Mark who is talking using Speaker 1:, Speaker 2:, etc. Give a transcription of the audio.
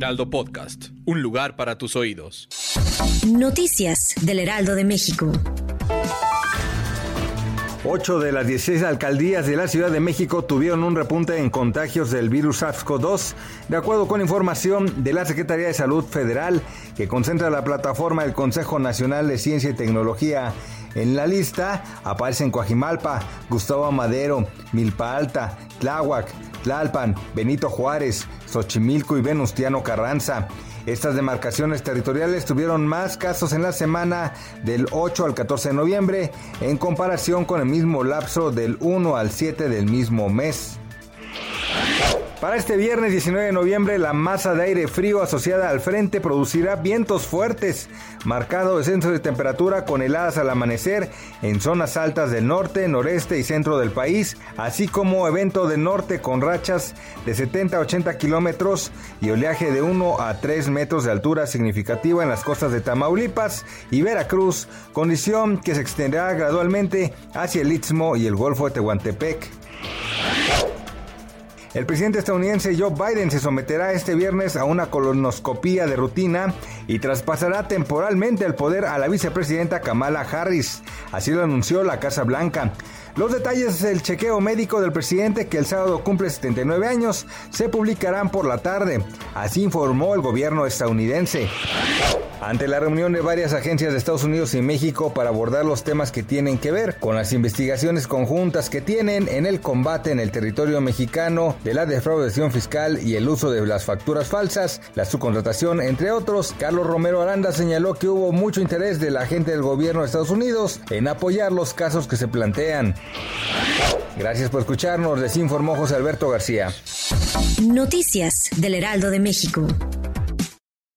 Speaker 1: Heraldo Podcast, un lugar para tus oídos.
Speaker 2: Noticias del Heraldo de México.
Speaker 3: Ocho de las 16 alcaldías de la Ciudad de México tuvieron un repunte en contagios del virus SARS-CoV-2, de acuerdo con información de la Secretaría de Salud Federal, que concentra la plataforma del Consejo Nacional de Ciencia y Tecnología. En la lista aparecen Coajimalpa, Gustavo Madero, Milpa Alta, Tláhuac, Tlalpan, Benito Juárez, Xochimilco y Venustiano Carranza. Estas demarcaciones territoriales tuvieron más casos en la semana del 8 al 14 de noviembre en comparación con el mismo lapso del 1 al 7 del mismo mes. Para este viernes 19 de noviembre, la masa de aire frío asociada al frente producirá vientos fuertes, marcado descenso de temperatura con heladas al amanecer en zonas altas del norte, noreste y centro del país, así como evento de norte con rachas de 70 a 80 kilómetros y oleaje de 1 a 3 metros de altura significativa en las costas de Tamaulipas y Veracruz, condición que se extenderá gradualmente hacia el Istmo y el Golfo de Tehuantepec. El presidente estadounidense Joe Biden se someterá este viernes a una colonoscopía de rutina y traspasará temporalmente el poder a la vicepresidenta Kamala Harris. Así lo anunció la Casa Blanca. Los detalles del chequeo médico del presidente, que el sábado cumple 79 años, se publicarán por la tarde. Así informó el gobierno estadounidense. Ante la reunión de varias agencias de Estados Unidos y México para abordar los temas que tienen que ver con las investigaciones conjuntas que tienen en el combate en el territorio mexicano de la defraudación fiscal y el uso de las facturas falsas, la subcontratación, entre otros, Carlos Romero Aranda señaló que hubo mucho interés de la gente del gobierno de Estados Unidos en apoyar los casos que se plantean. Gracias por escucharnos, les informó José Alberto García.
Speaker 2: Noticias del Heraldo de México.